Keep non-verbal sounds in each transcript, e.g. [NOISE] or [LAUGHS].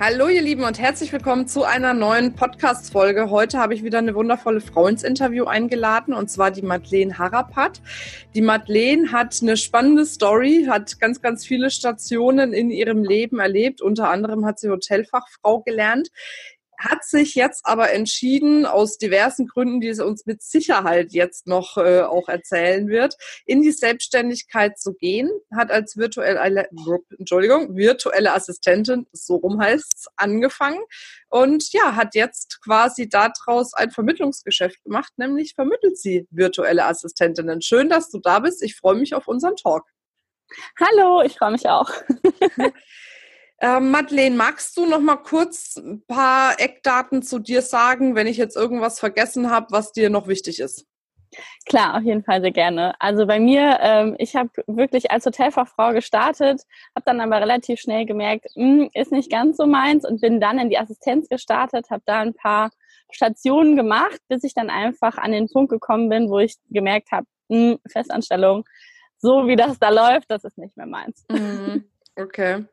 Hallo ihr Lieben und herzlich willkommen zu einer neuen Podcast-Folge. Heute habe ich wieder eine wundervolle Frau ins Interview eingeladen und zwar die Madeleine Harapat. Die Madeleine hat eine spannende Story, hat ganz, ganz viele Stationen in ihrem Leben erlebt. Unter anderem hat sie Hotelfachfrau gelernt hat sich jetzt aber entschieden, aus diversen Gründen, die sie uns mit Sicherheit jetzt noch äh, auch erzählen wird, in die Selbstständigkeit zu gehen, hat als virtuelle, Entschuldigung, virtuelle Assistentin, so rum heißt's, angefangen und ja, hat jetzt quasi daraus ein Vermittlungsgeschäft gemacht, nämlich vermittelt sie virtuelle Assistentinnen. Schön, dass du da bist. Ich freue mich auf unseren Talk. Hallo, ich freue mich auch. [LAUGHS] Ähm, Madeleine, magst du noch mal kurz ein paar Eckdaten zu dir sagen, wenn ich jetzt irgendwas vergessen habe, was dir noch wichtig ist? Klar, auf jeden Fall sehr gerne. Also bei mir, ähm, ich habe wirklich als Hotelfachfrau gestartet, habe dann aber relativ schnell gemerkt, mh, hm, ist nicht ganz so meins und bin dann in die Assistenz gestartet, habe da ein paar Stationen gemacht, bis ich dann einfach an den Punkt gekommen bin, wo ich gemerkt habe, hm, Festanstellung, so wie das da läuft, das ist nicht mehr meins. Mhm. [LAUGHS] Okay.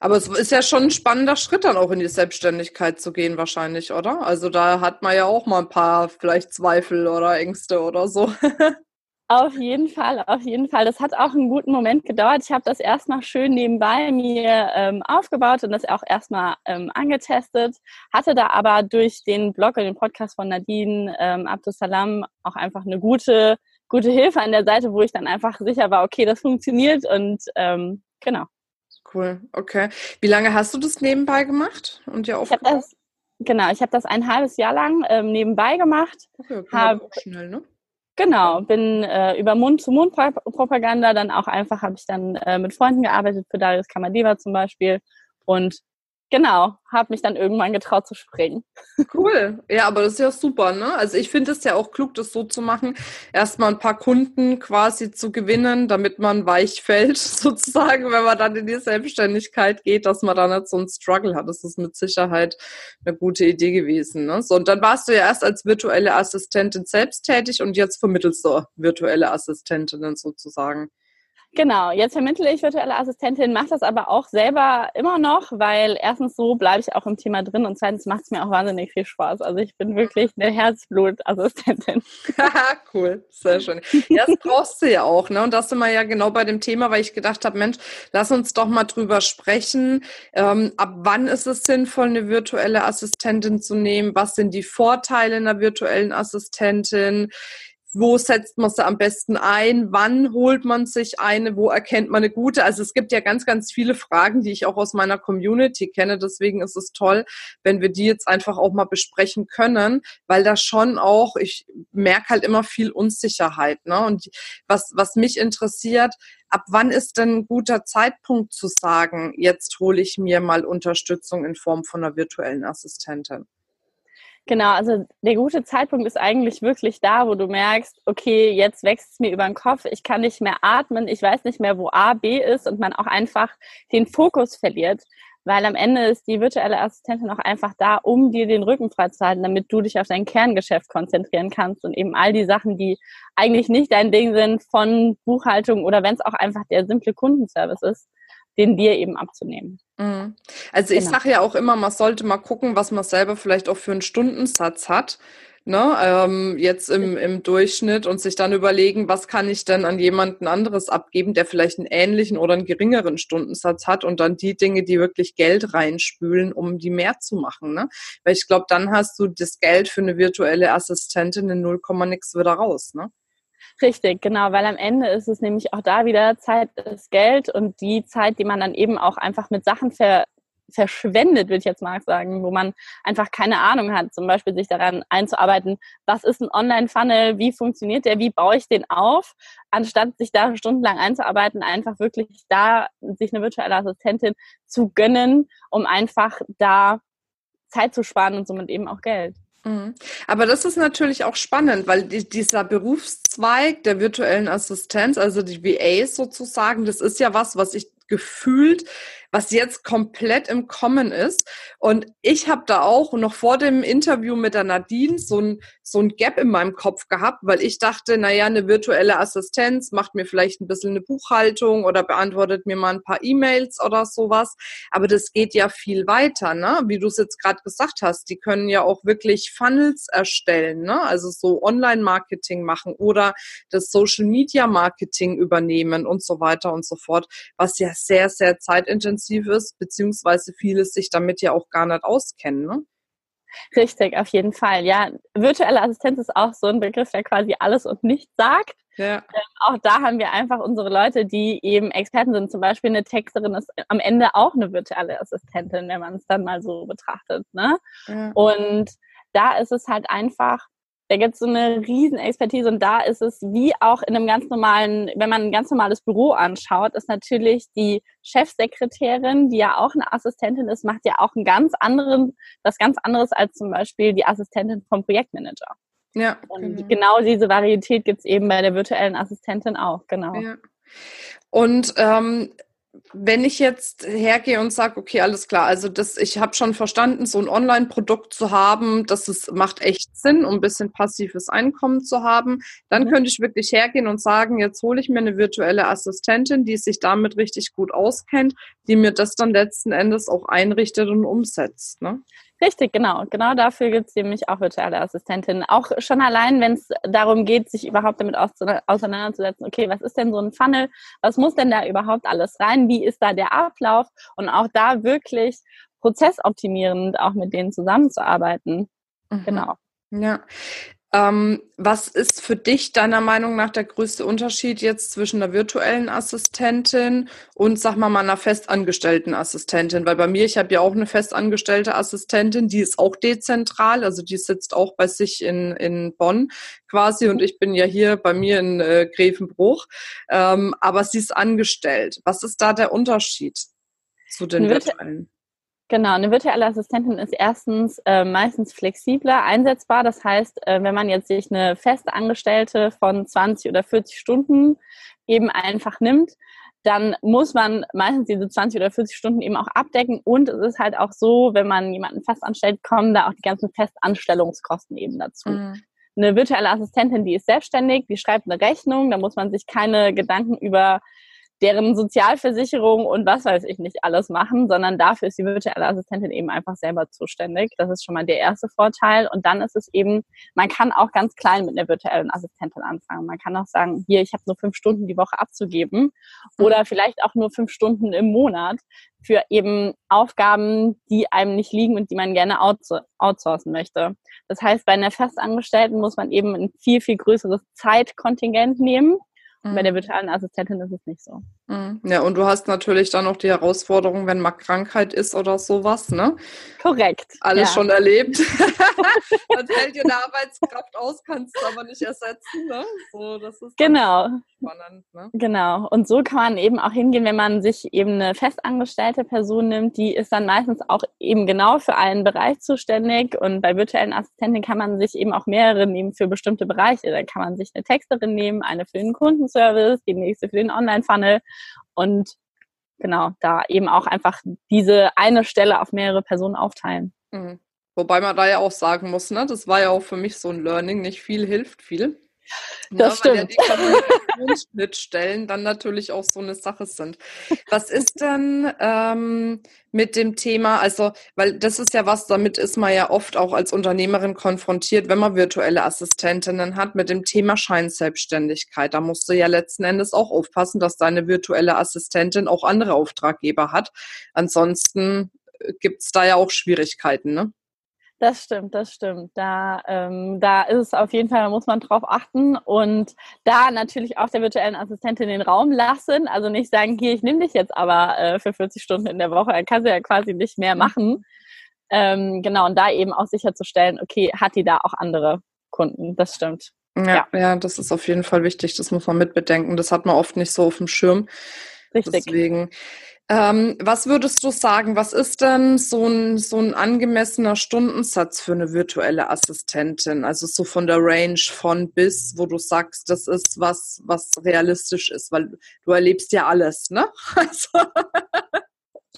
Aber es ist ja schon ein spannender Schritt, dann auch in die Selbstständigkeit zu gehen, wahrscheinlich, oder? Also da hat man ja auch mal ein paar vielleicht Zweifel oder Ängste oder so. [LAUGHS] Auf jeden Fall, auf jeden Fall. Das hat auch einen guten Moment gedauert. Ich habe das erstmal schön nebenbei mir ähm, aufgebaut und das auch erstmal ähm, angetestet. Hatte da aber durch den Blog und den Podcast von Nadine ähm, Abdusalam auch einfach eine gute, gute Hilfe an der Seite, wo ich dann einfach sicher war, okay, das funktioniert und ähm, genau. Cool, okay. Wie lange hast du das nebenbei gemacht und? Ich das, genau, ich habe das ein halbes Jahr lang ähm, nebenbei gemacht. Okay, hab, schnell, ne? Genau, bin äh, über Mund-zu-Mund-Propaganda dann auch einfach, habe ich dann äh, mit Freunden gearbeitet, für Darius Kamadeva zum Beispiel und Genau, habe mich dann irgendwann getraut zu springen. Cool. Ja, aber das ist ja super, ne? Also ich finde es ja auch klug, das so zu machen, erstmal ein paar Kunden quasi zu gewinnen, damit man weich fällt, [LAUGHS] sozusagen, wenn man dann in die Selbstständigkeit geht, dass man dann nicht so einen Struggle hat. Das ist mit Sicherheit eine gute Idee gewesen. Ne? So, und dann warst du ja erst als virtuelle Assistentin selbst tätig und jetzt vermittelst du virtuelle Assistentinnen sozusagen. Genau, jetzt vermittle ich virtuelle Assistentin, mache das aber auch selber immer noch, weil erstens so bleibe ich auch im Thema drin und zweitens macht es mir auch wahnsinnig viel Spaß. Also ich bin wirklich eine Herzblutassistentin. [LAUGHS] cool, sehr schön. Ja, das brauchst du ja auch, ne? Und das sind wir ja genau bei dem Thema, weil ich gedacht habe, Mensch, lass uns doch mal drüber sprechen. Ähm, ab wann ist es sinnvoll, eine virtuelle Assistentin zu nehmen? Was sind die Vorteile einer virtuellen Assistentin? Wo setzt man sie am besten ein, wann holt man sich eine, wo erkennt man eine gute. Also es gibt ja ganz, ganz viele Fragen, die ich auch aus meiner Community kenne. Deswegen ist es toll, wenn wir die jetzt einfach auch mal besprechen können, weil da schon auch, ich merke halt immer viel Unsicherheit. Ne? Und was, was mich interessiert, ab wann ist denn ein guter Zeitpunkt zu sagen, jetzt hole ich mir mal Unterstützung in Form von einer virtuellen Assistentin? Genau, also der gute Zeitpunkt ist eigentlich wirklich da, wo du merkst, okay, jetzt wächst es mir über den Kopf, ich kann nicht mehr atmen, ich weiß nicht mehr, wo A, B ist und man auch einfach den Fokus verliert. Weil am Ende ist die virtuelle Assistentin auch einfach da, um dir den Rücken freizuhalten, damit du dich auf dein Kerngeschäft konzentrieren kannst und eben all die Sachen, die eigentlich nicht dein Ding sind, von Buchhaltung oder wenn es auch einfach der simple Kundenservice ist, den dir eben abzunehmen. Mhm. Also ich genau. sage ja auch immer, man sollte mal gucken, was man selber vielleicht auch für einen Stundensatz hat. Ne, ähm, jetzt im, im Durchschnitt und sich dann überlegen, was kann ich denn an jemanden anderes abgeben, der vielleicht einen ähnlichen oder einen geringeren Stundensatz hat und dann die Dinge, die wirklich Geld reinspülen, um die mehr zu machen. Ne? Weil ich glaube, dann hast du das Geld für eine virtuelle Assistentin in 0, nix wieder raus. Ne? Richtig, genau, weil am Ende ist es nämlich auch da wieder Zeit ist Geld und die Zeit, die man dann eben auch einfach mit Sachen ver verschwendet, würde ich jetzt mal sagen, wo man einfach keine Ahnung hat, zum Beispiel sich daran einzuarbeiten, was ist ein Online-Funnel, wie funktioniert der, wie baue ich den auf, anstatt sich da stundenlang einzuarbeiten, einfach wirklich da sich eine virtuelle Assistentin zu gönnen, um einfach da Zeit zu sparen und somit eben auch Geld. Mhm. Aber das ist natürlich auch spannend, weil die, dieser Berufszweig der virtuellen Assistenz, also die VAs sozusagen, das ist ja was, was ich gefühlt was jetzt komplett im Kommen ist. Und ich habe da auch noch vor dem Interview mit der Nadine so ein, so ein Gap in meinem Kopf gehabt, weil ich dachte, naja, eine virtuelle Assistenz macht mir vielleicht ein bisschen eine Buchhaltung oder beantwortet mir mal ein paar E-Mails oder sowas. Aber das geht ja viel weiter, ne? Wie du es jetzt gerade gesagt hast, die können ja auch wirklich Funnels erstellen, ne? Also so Online-Marketing machen oder das Social-Media-Marketing übernehmen und so weiter und so fort, was ja sehr, sehr zeitintensiv intensiv ist, beziehungsweise viele sich damit ja auch gar nicht auskennen. Ne? Richtig, auf jeden Fall. Ja, virtuelle Assistenz ist auch so ein Begriff, der quasi alles und nichts sagt. Ja. Ähm, auch da haben wir einfach unsere Leute, die eben Experten sind. Zum Beispiel eine Texterin ist am Ende auch eine virtuelle Assistentin, wenn man es dann mal so betrachtet. Ne? Ja. Und da ist es halt einfach da gibt es so eine riesen Expertise und da ist es wie auch in einem ganz normalen, wenn man ein ganz normales Büro anschaut, ist natürlich die Chefsekretärin, die ja auch eine Assistentin ist, macht ja auch einen ganz anderen, was ganz anderes als zum Beispiel die Assistentin vom Projektmanager. Ja. Und genau, genau diese Varietät gibt es eben bei der virtuellen Assistentin auch, genau. Ja. Und ähm, wenn ich jetzt hergehe und sage, okay, alles klar, also das, ich habe schon verstanden, so ein Online-Produkt zu haben, das ist, macht echt Sinn, um ein bisschen passives Einkommen zu haben, dann könnte ich wirklich hergehen und sagen, jetzt hole ich mir eine virtuelle Assistentin, die sich damit richtig gut auskennt, die mir das dann letzten Endes auch einrichtet und umsetzt. Ne? Richtig, genau. Genau dafür gibt es nämlich auch virtuelle Assistentinnen. Auch schon allein, wenn es darum geht, sich überhaupt damit auseinanderzusetzen, okay, was ist denn so ein Funnel? Was muss denn da überhaupt alles rein? Wie ist da der Ablauf? Und auch da wirklich prozessoptimierend auch mit denen zusammenzuarbeiten. Mhm. Genau. Ja, ähm, was ist für dich deiner Meinung nach der größte Unterschied jetzt zwischen einer virtuellen Assistentin und, sag mal, einer festangestellten Assistentin? Weil bei mir, ich habe ja auch eine festangestellte Assistentin, die ist auch dezentral, also die sitzt auch bei sich in, in Bonn quasi und ich bin ja hier bei mir in äh, Grevenbruch, ähm, aber sie ist angestellt. Was ist da der Unterschied zu den virtuellen? Genau, eine virtuelle Assistentin ist erstens äh, meistens flexibler einsetzbar. Das heißt, äh, wenn man jetzt sich eine feste Angestellte von 20 oder 40 Stunden eben einfach nimmt, dann muss man meistens diese 20 oder 40 Stunden eben auch abdecken. Und es ist halt auch so, wenn man jemanden fest anstellt, kommen da auch die ganzen Festanstellungskosten eben dazu. Mhm. Eine virtuelle Assistentin, die ist selbstständig, die schreibt eine Rechnung, da muss man sich keine Gedanken über deren Sozialversicherung und was weiß ich nicht alles machen, sondern dafür ist die virtuelle Assistentin eben einfach selber zuständig. Das ist schon mal der erste Vorteil. Und dann ist es eben, man kann auch ganz klein mit einer virtuellen Assistentin anfangen. Man kann auch sagen, hier, ich habe nur fünf Stunden die Woche abzugeben oder vielleicht auch nur fünf Stunden im Monat für eben Aufgaben, die einem nicht liegen und die man gerne outsourcen möchte. Das heißt, bei einer Festangestellten muss man eben ein viel, viel größeres Zeitkontingent nehmen Mhm. Bei der mhm. virtuellen Assistentin ist es nicht so. Mhm. Ja, und du hast natürlich dann noch die Herausforderung, wenn mal Krankheit ist oder sowas, ne? Korrekt. Alles ja. schon erlebt. [LAUGHS] [LAUGHS] dann fällt dir eine Arbeitskraft aus, kannst du aber nicht ersetzen, ne? So, das ist genau. spannend, ne? Genau. Und so kann man eben auch hingehen, wenn man sich eben eine festangestellte Person nimmt, die ist dann meistens auch eben genau für einen Bereich zuständig. Und bei virtuellen Assistenten kann man sich eben auch mehrere nehmen für bestimmte Bereiche. Da kann man sich eine Texterin nehmen, eine für den Kunden Service, die nächste für den Online-Funnel und genau, da eben auch einfach diese eine Stelle auf mehrere Personen aufteilen. Mhm. Wobei man da ja auch sagen muss, ne, das war ja auch für mich so ein Learning, nicht viel hilft viel. Das ja, stimmt. Weil ja die Kommunikationsschnittstellen dann natürlich auch so eine Sache sind. Was ist denn ähm, mit dem Thema, also, weil das ist ja was, damit ist man ja oft auch als Unternehmerin konfrontiert, wenn man virtuelle Assistentinnen hat, mit dem Thema Scheinselbstständigkeit. Da musst du ja letzten Endes auch aufpassen, dass deine virtuelle Assistentin auch andere Auftraggeber hat. Ansonsten äh, gibt es da ja auch Schwierigkeiten, ne? Das stimmt, das stimmt. Da, ähm, da ist es auf jeden Fall, da muss man drauf achten und da natürlich auch der virtuellen Assistentin den Raum lassen. Also nicht sagen, hier, ich nehme dich jetzt aber äh, für 40 Stunden in der Woche, dann kann sie ja quasi nicht mehr mhm. machen. Ähm, genau, und da eben auch sicherzustellen, okay, hat die da auch andere Kunden? Das stimmt. Ja, ja, ja, das ist auf jeden Fall wichtig. Das muss man mitbedenken. Das hat man oft nicht so auf dem Schirm. Richtig. Deswegen Ähm, was würdest du sagen, was ist denn so ein, so ein angemessener Stundensatz für eine virtuelle Assistentin? Also so von der Range von bis, wo du sagst, das ist was, was realistisch ist, weil du erlebst ja alles, ne? [LAUGHS] Also.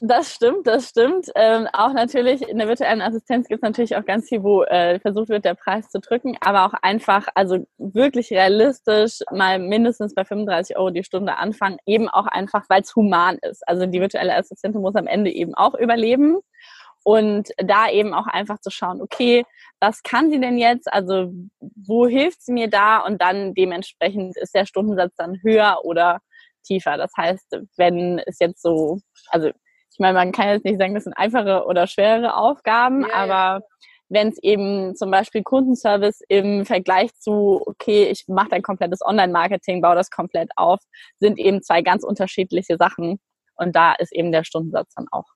Das stimmt, das stimmt. Ähm, auch natürlich in der virtuellen Assistenz gibt es natürlich auch ganz viel, wo äh, versucht wird, der Preis zu drücken, aber auch einfach, also wirklich realistisch mal mindestens bei 35 Euro die Stunde anfangen, eben auch einfach, weil es human ist. Also die virtuelle Assistentin muss am Ende eben auch überleben und da eben auch einfach zu schauen, okay, was kann sie denn jetzt? Also wo hilft sie mir da? Und dann dementsprechend ist der Stundensatz dann höher oder tiefer. Das heißt, wenn es jetzt so, also ich meine, man kann jetzt nicht sagen, das sind einfache oder schwere Aufgaben, ja, aber wenn es eben zum Beispiel Kundenservice im Vergleich zu, okay, ich mache ein komplettes Online-Marketing, baue das komplett auf, sind eben zwei ganz unterschiedliche Sachen. Und da ist eben der Stundensatz dann auch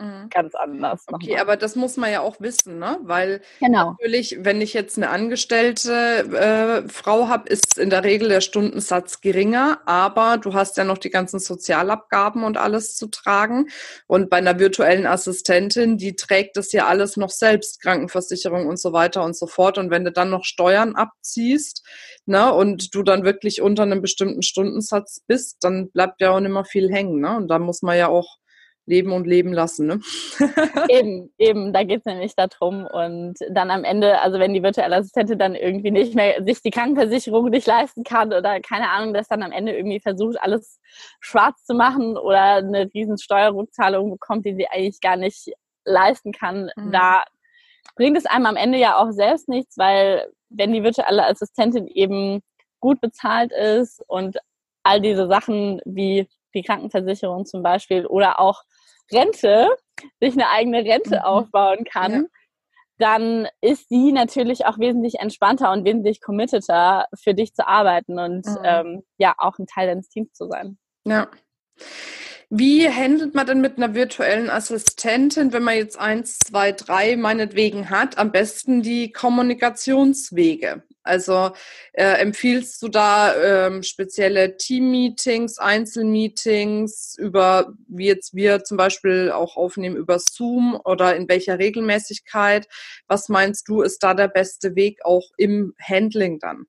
Mhm. Ganz anders. Okay, nochmal. aber das muss man ja auch wissen, ne? Weil genau. natürlich, wenn ich jetzt eine angestellte äh, Frau habe, ist in der Regel der Stundensatz geringer, aber du hast ja noch die ganzen Sozialabgaben und alles zu tragen. Und bei einer virtuellen Assistentin, die trägt das ja alles noch selbst, Krankenversicherung und so weiter und so fort. Und wenn du dann noch Steuern abziehst, ne, und du dann wirklich unter einem bestimmten Stundensatz bist, dann bleibt ja auch nicht mehr viel hängen, ne? Und da muss man ja auch leben und leben lassen. Ne? [LAUGHS] eben, eben, da geht es nämlich darum. Und dann am Ende, also wenn die virtuelle Assistentin dann irgendwie nicht mehr sich die Krankenversicherung nicht leisten kann oder keine Ahnung, dass dann am Ende irgendwie versucht, alles schwarz zu machen oder eine riesen Steuerrückzahlung bekommt, die sie eigentlich gar nicht leisten kann, mhm. da bringt es einem am Ende ja auch selbst nichts, weil wenn die virtuelle Assistentin eben gut bezahlt ist und all diese Sachen wie die Krankenversicherung zum Beispiel oder auch Rente, sich eine eigene Rente mhm. aufbauen kann, ja. dann ist sie natürlich auch wesentlich entspannter und wesentlich committeter für dich zu arbeiten und mhm. ähm, ja auch ein Teil deines Teams zu sein. Ja. Wie handelt man denn mit einer virtuellen Assistentin, wenn man jetzt eins, zwei, drei meinetwegen hat, am besten die Kommunikationswege? Also äh, empfiehlst du da ähm, spezielle Team-Meetings, Einzelmeetings über, wie jetzt wir zum Beispiel auch aufnehmen, über Zoom oder in welcher Regelmäßigkeit? Was meinst du, ist da der beste Weg auch im Handling dann?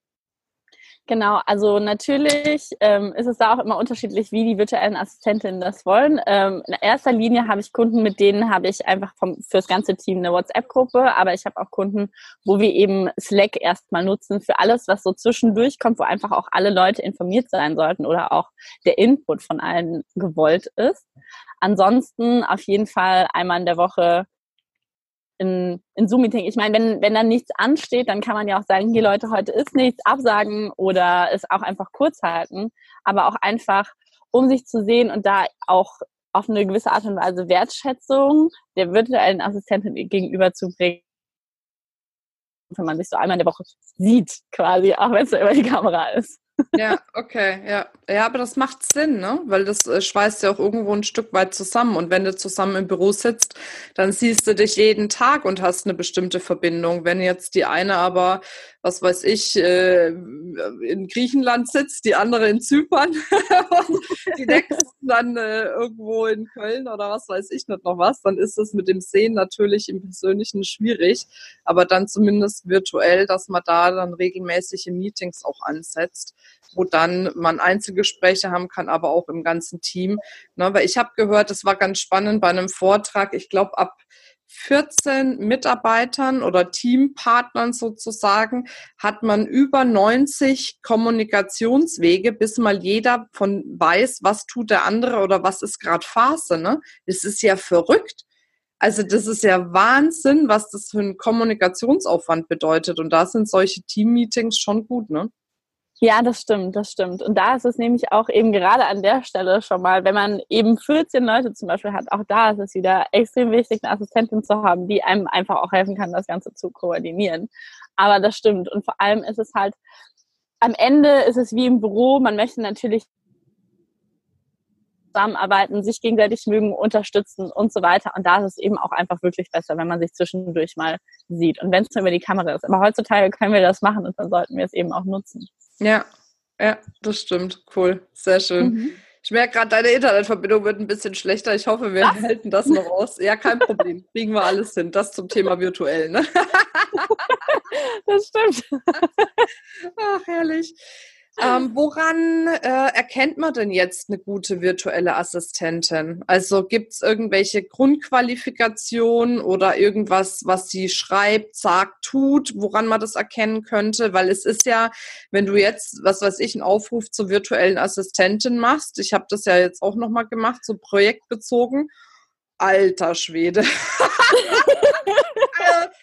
Genau, also natürlich ähm, ist es da auch immer unterschiedlich, wie die virtuellen Assistentinnen das wollen. Ähm, in erster Linie habe ich Kunden, mit denen habe ich einfach vom, fürs ganze Team eine WhatsApp-Gruppe, aber ich habe auch Kunden, wo wir eben Slack erstmal nutzen für alles, was so zwischendurch kommt, wo einfach auch alle Leute informiert sein sollten oder auch der Input von allen gewollt ist. Ansonsten auf jeden Fall einmal in der Woche in, in Zoom-Meeting. Ich meine, wenn, wenn dann nichts ansteht, dann kann man ja auch sagen, hier Leute, heute ist nichts, absagen oder es auch einfach kurz halten. Aber auch einfach, um sich zu sehen und da auch auf eine gewisse Art und Weise Wertschätzung der virtuellen Assistentin gegenüber zu bringen. Wenn man sich so einmal in der Woche sieht, quasi, auch wenn es über die Kamera ist. Ja, okay, ja. Ja, aber das macht Sinn, ne? Weil das äh, schweißt ja auch irgendwo ein Stück weit zusammen. Und wenn du zusammen im Büro sitzt, dann siehst du dich jeden Tag und hast eine bestimmte Verbindung. Wenn jetzt die eine aber, was weiß ich, äh, in Griechenland sitzt, die andere in Zypern [LAUGHS] die nächste dann äh, irgendwo in Köln oder was weiß ich nicht noch was, dann ist es mit dem Sehen natürlich im Persönlichen schwierig. Aber dann zumindest virtuell, dass man da dann regelmäßige Meetings auch ansetzt wo dann man Einzelgespräche haben kann, aber auch im ganzen Team. Ne, weil ich habe gehört, das war ganz spannend bei einem Vortrag, ich glaube ab 14 Mitarbeitern oder Teampartnern sozusagen hat man über 90 Kommunikationswege, bis mal jeder von weiß, was tut der andere oder was ist gerade Phase. Ne? Das ist ja verrückt. Also das ist ja Wahnsinn, was das für ein Kommunikationsaufwand bedeutet. Und da sind solche Teammeetings schon gut, ne? Ja, das stimmt, das stimmt. Und da ist es nämlich auch eben gerade an der Stelle schon mal, wenn man eben 14 Leute zum Beispiel hat, auch da ist es wieder extrem wichtig, eine Assistentin zu haben, die einem einfach auch helfen kann, das Ganze zu koordinieren. Aber das stimmt. Und vor allem ist es halt, am Ende ist es wie im Büro, man möchte natürlich zusammenarbeiten, sich gegenseitig mögen, unterstützen und so weiter. Und da ist es eben auch einfach wirklich besser, wenn man sich zwischendurch mal sieht. Und wenn es nur über die Kamera ist. Aber heutzutage können wir das machen und dann sollten wir es eben auch nutzen. Ja, ja, das stimmt. Cool. Sehr schön. Mhm. Ich merke gerade, deine Internetverbindung wird ein bisschen schlechter. Ich hoffe, wir Was? halten das noch aus. Ja, kein Problem. Kriegen wir alles hin. Das zum Thema virtuell, ne? [LAUGHS] das stimmt. [LAUGHS] Ach, herrlich. Ähm, woran äh, erkennt man denn jetzt eine gute virtuelle Assistentin? Also gibt es irgendwelche Grundqualifikationen oder irgendwas, was sie schreibt, sagt, tut, woran man das erkennen könnte? Weil es ist ja, wenn du jetzt, was weiß ich, einen Aufruf zur virtuellen Assistentin machst, ich habe das ja jetzt auch nochmal gemacht, so projektbezogen, alter Schwede. [LAUGHS]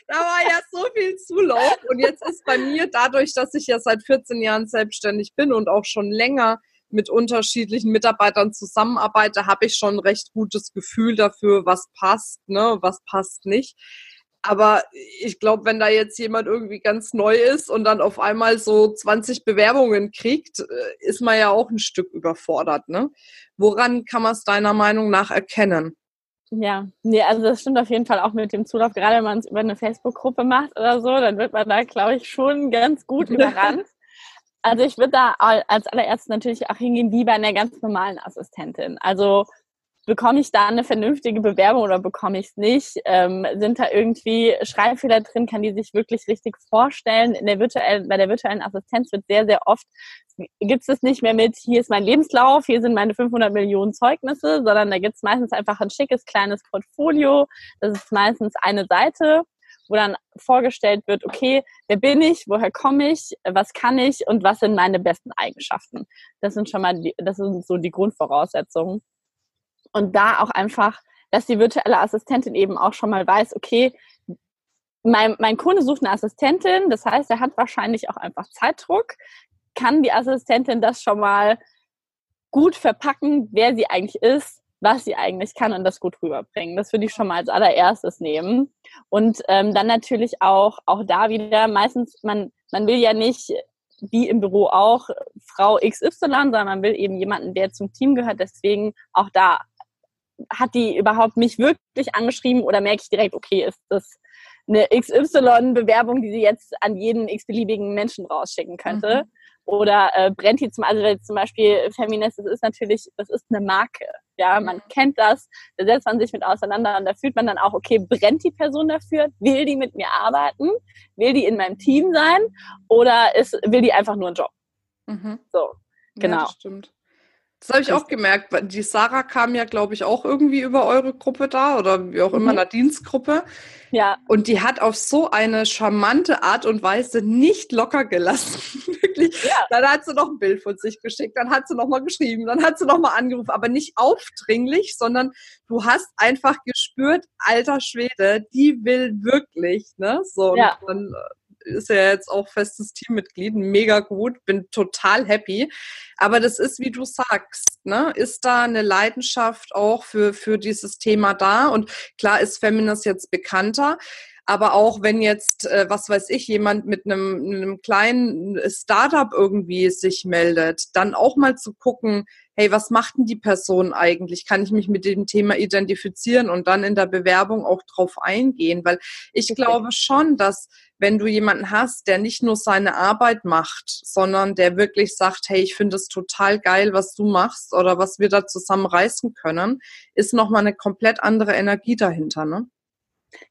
da war ja so viel Zulauf. Und jetzt ist bei mir, dadurch, dass ich ja seit 14 Jahren selbstständig bin und auch schon länger mit unterschiedlichen Mitarbeitern zusammenarbeite, habe ich schon ein recht gutes Gefühl dafür, was passt, ne, was passt nicht. Aber ich glaube, wenn da jetzt jemand irgendwie ganz neu ist und dann auf einmal so 20 Bewerbungen kriegt, äh, ist man ja auch ein Stück überfordert. Ne? Woran kann man es deiner Meinung nach erkennen? Ja, nee, also das stimmt auf jeden Fall auch mit dem Zulauf. Gerade wenn man es über eine Facebook-Gruppe macht oder so, dann wird man da, glaube ich, schon ganz gut [LAUGHS] überrannt. Also ich würde da als allererstes natürlich auch hingehen wie bei einer ganz normalen Assistentin. Also bekomme ich da eine vernünftige Bewerbung oder bekomme ich es nicht? Ähm, sind da irgendwie Schreibfehler drin? Kann die sich wirklich richtig vorstellen? In der virtuellen, bei der virtuellen Assistenz wird sehr, sehr oft, gibt es nicht mehr mit, hier ist mein Lebenslauf, hier sind meine 500 Millionen Zeugnisse, sondern da gibt es meistens einfach ein schickes kleines Portfolio. Das ist meistens eine Seite wo dann vorgestellt wird, okay, wer bin ich, woher komme ich, was kann ich und was sind meine besten Eigenschaften. Das sind schon mal die, das sind so die Grundvoraussetzungen. Und da auch einfach, dass die virtuelle Assistentin eben auch schon mal weiß, okay, mein, mein Kunde sucht eine Assistentin, das heißt, er hat wahrscheinlich auch einfach Zeitdruck. Kann die Assistentin das schon mal gut verpacken, wer sie eigentlich ist, was sie eigentlich kann und das gut rüberbringen. Das würde ich schon mal als allererstes nehmen. Und ähm, dann natürlich auch, auch da wieder, meistens, man, man will ja nicht wie im Büro auch Frau XY, sondern man will eben jemanden, der zum Team gehört. Deswegen auch da hat die überhaupt mich wirklich angeschrieben oder merke ich direkt, okay, ist das eine XY-Bewerbung, die sie jetzt an jeden x-beliebigen Menschen rausschicken könnte? Mhm. Oder äh, brennt die zum, also zum Beispiel Feminist, das ist natürlich, das ist eine Marke. Ja, man mhm. kennt das, da setzt man sich mit auseinander und da fühlt man dann auch, okay, brennt die Person dafür? Will die mit mir arbeiten? Will die in meinem Team sein? Oder ist, will die einfach nur einen Job? Mhm. So, genau. Ja, das stimmt. Das habe ich auch gemerkt. Die Sarah kam ja, glaube ich, auch irgendwie über eure Gruppe da oder wie auch immer, mhm. Dienstgruppe. Ja. Und die hat auf so eine charmante Art und Weise nicht locker gelassen. [LAUGHS] Wirklich. Ja. Dann hat sie noch ein Bild von sich geschickt, dann hat sie noch mal geschrieben, dann hat sie noch mal angerufen, aber nicht aufdringlich, sondern du hast einfach gespürt, alter Schwede, die will wirklich, ne? So. Ja. Und dann äh, ist ja jetzt auch festes Teammitglied, mega gut, bin total happy. Aber das ist, wie du sagst, ne? ist da eine Leidenschaft auch für, für dieses Thema da? Und klar ist Feminist jetzt bekannter. Aber auch wenn jetzt, äh, was weiß ich, jemand mit einem, einem kleinen Startup irgendwie sich meldet, dann auch mal zu gucken, hey, was macht denn die Person eigentlich? Kann ich mich mit dem Thema identifizieren und dann in der Bewerbung auch drauf eingehen? Weil ich okay. glaube schon, dass wenn du jemanden hast, der nicht nur seine Arbeit macht, sondern der wirklich sagt, hey, ich finde es total geil, was du machst oder was wir da zusammen reißen können, ist nochmal eine komplett andere Energie dahinter, ne?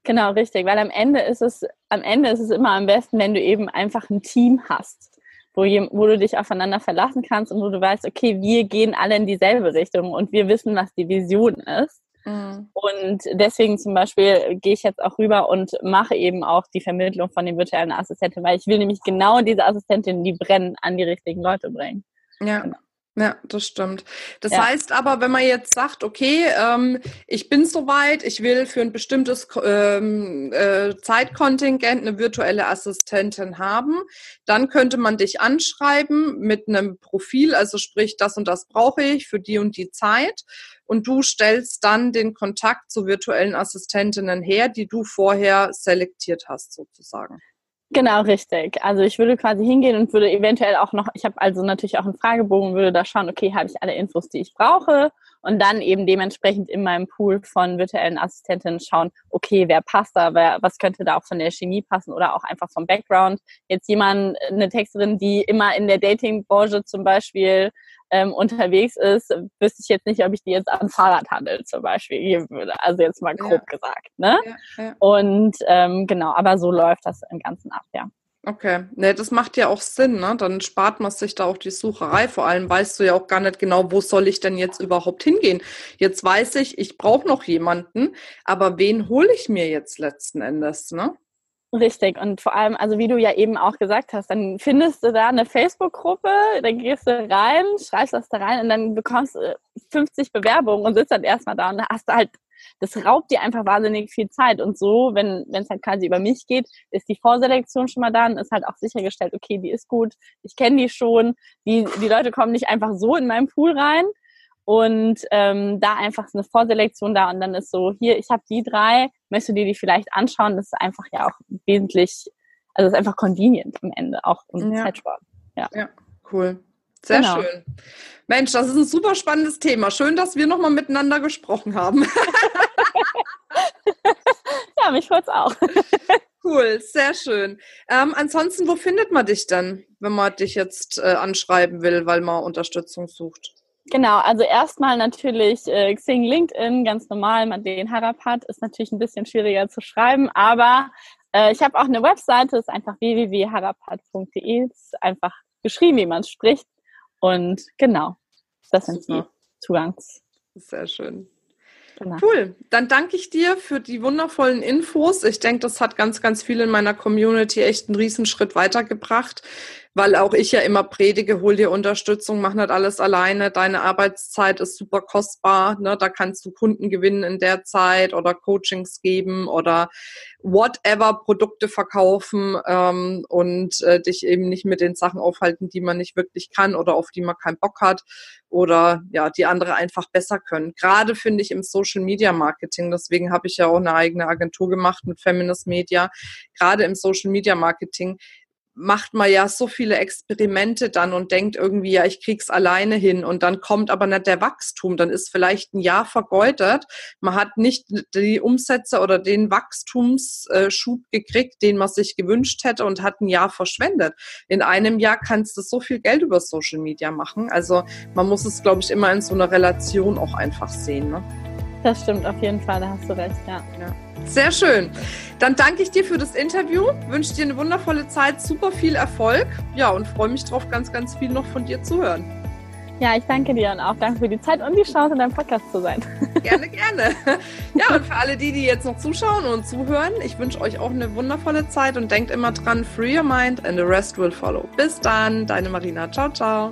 Genau, richtig, weil am Ende ist es, am Ende ist es immer am besten, wenn du eben einfach ein Team hast wo, wo du dich aufeinander verlassen kannst und wo du weißt, okay, wir gehen alle in dieselbe Richtung und wir wissen, was die Vision ist. Mhm. Und deswegen zum Beispiel gehe ich jetzt auch rüber und mache eben auch die Vermittlung von den virtuellen Assistenten, weil ich will nämlich genau diese Assistentinnen, die brennen, an die richtigen Leute bringen. Ja. Genau. Ja, das stimmt. Das ja. heißt aber, wenn man jetzt sagt, okay, ähm, ich bin soweit, ich will für ein bestimmtes ähm, äh, Zeitkontingent eine virtuelle Assistentin haben, dann könnte man dich anschreiben mit einem Profil, also sprich, das und das brauche ich für die und die Zeit. Und du stellst dann den Kontakt zu virtuellen Assistentinnen her, die du vorher selektiert hast, sozusagen. Genau, richtig. Also ich würde quasi hingehen und würde eventuell auch noch, ich habe also natürlich auch einen Fragebogen, würde da schauen, okay, habe ich alle Infos, die ich brauche und dann eben dementsprechend in meinem Pool von virtuellen Assistentinnen schauen, okay, wer passt da, wer, was könnte da auch von der Chemie passen oder auch einfach vom Background. Jetzt jemand, eine Texterin, die immer in der Datingbranche zum Beispiel ähm, unterwegs ist, wüsste ich jetzt nicht, ob ich die jetzt an Fahrradhandel zum Beispiel geben würde. Also jetzt mal grob ja. gesagt. Ne? Ja, ja. Und ähm, genau, aber so läuft das im Ganzen ab, ja. Okay, ne, das macht ja auch Sinn, ne? Dann spart man sich da auch die Sucherei. Vor allem weißt du ja auch gar nicht genau, wo soll ich denn jetzt überhaupt hingehen. Jetzt weiß ich, ich brauche noch jemanden, aber wen hole ich mir jetzt letzten Endes, ne? Richtig. Und vor allem, also wie du ja eben auch gesagt hast, dann findest du da eine Facebook-Gruppe, dann gehst du rein, schreibst das da rein und dann bekommst du 50 Bewerbungen und sitzt dann erstmal da und da hast du halt, das raubt dir einfach wahnsinnig viel Zeit. Und so, wenn es halt quasi über mich geht, ist die Vorselektion schon mal da und ist halt auch sichergestellt, okay, die ist gut, ich kenne die schon, die, die Leute kommen nicht einfach so in meinen Pool rein, und ähm, da einfach eine Vorselektion da und dann ist so, hier, ich habe die drei, möchtest du dir die vielleicht anschauen? Das ist einfach ja auch wesentlich, also es ist einfach convenient am Ende, auch um ja. Zeitsparen. Ja. ja, cool. Sehr genau. schön. Mensch, das ist ein super spannendes Thema. Schön, dass wir nochmal miteinander gesprochen haben. [LAUGHS] ja, mich freut's auch. Cool, sehr schön. Ähm, ansonsten, wo findet man dich denn, wenn man dich jetzt äh, anschreiben will, weil man Unterstützung sucht? Genau, also erstmal natürlich äh, Xing LinkedIn, ganz normal, Madeleine Harapat, ist natürlich ein bisschen schwieriger zu schreiben, aber äh, ich habe auch eine Webseite, ist einfach www.harapat.de, ist einfach geschrieben, wie man spricht und genau, das sind Super. die Zugangs. Sehr schön. Genau. Cool. Dann danke ich dir für die wundervollen Infos. Ich denke, das hat ganz, ganz viel in meiner Community echt einen Riesenschritt weitergebracht weil auch ich ja immer predige, hol dir Unterstützung, mach nicht alles alleine, deine Arbeitszeit ist super kostbar, ne? da kannst du Kunden gewinnen in der Zeit oder Coachings geben oder whatever Produkte verkaufen ähm, und äh, dich eben nicht mit den Sachen aufhalten, die man nicht wirklich kann oder auf die man keinen Bock hat oder ja, die andere einfach besser können. Gerade finde ich im Social Media Marketing, deswegen habe ich ja auch eine eigene Agentur gemacht mit Feminist Media, gerade im Social Media Marketing macht man ja so viele Experimente dann und denkt irgendwie, ja, ich krieg's alleine hin und dann kommt aber nicht der Wachstum, dann ist vielleicht ein Jahr vergeudet. Man hat nicht die Umsätze oder den Wachstumsschub gekriegt, den man sich gewünscht hätte und hat ein Jahr verschwendet. In einem Jahr kannst du so viel Geld über Social Media machen. Also man muss es, glaube ich, immer in so einer Relation auch einfach sehen. Ne? Das stimmt auf jeden Fall, da hast du recht, ja. ja. Sehr schön. Dann danke ich dir für das Interview, wünsche dir eine wundervolle Zeit, super viel Erfolg. Ja, und freue mich drauf, ganz, ganz viel noch von dir zu hören. Ja, ich danke dir und auch danke für die Zeit und die Chance, in deinem Podcast zu sein. [LAUGHS] Gerne, gerne. Ja, und für alle die, die jetzt noch zuschauen und zuhören, ich wünsche euch auch eine wundervolle Zeit und denkt immer dran, free your mind and the rest will follow. Bis dann, deine Marina. Ciao, ciao.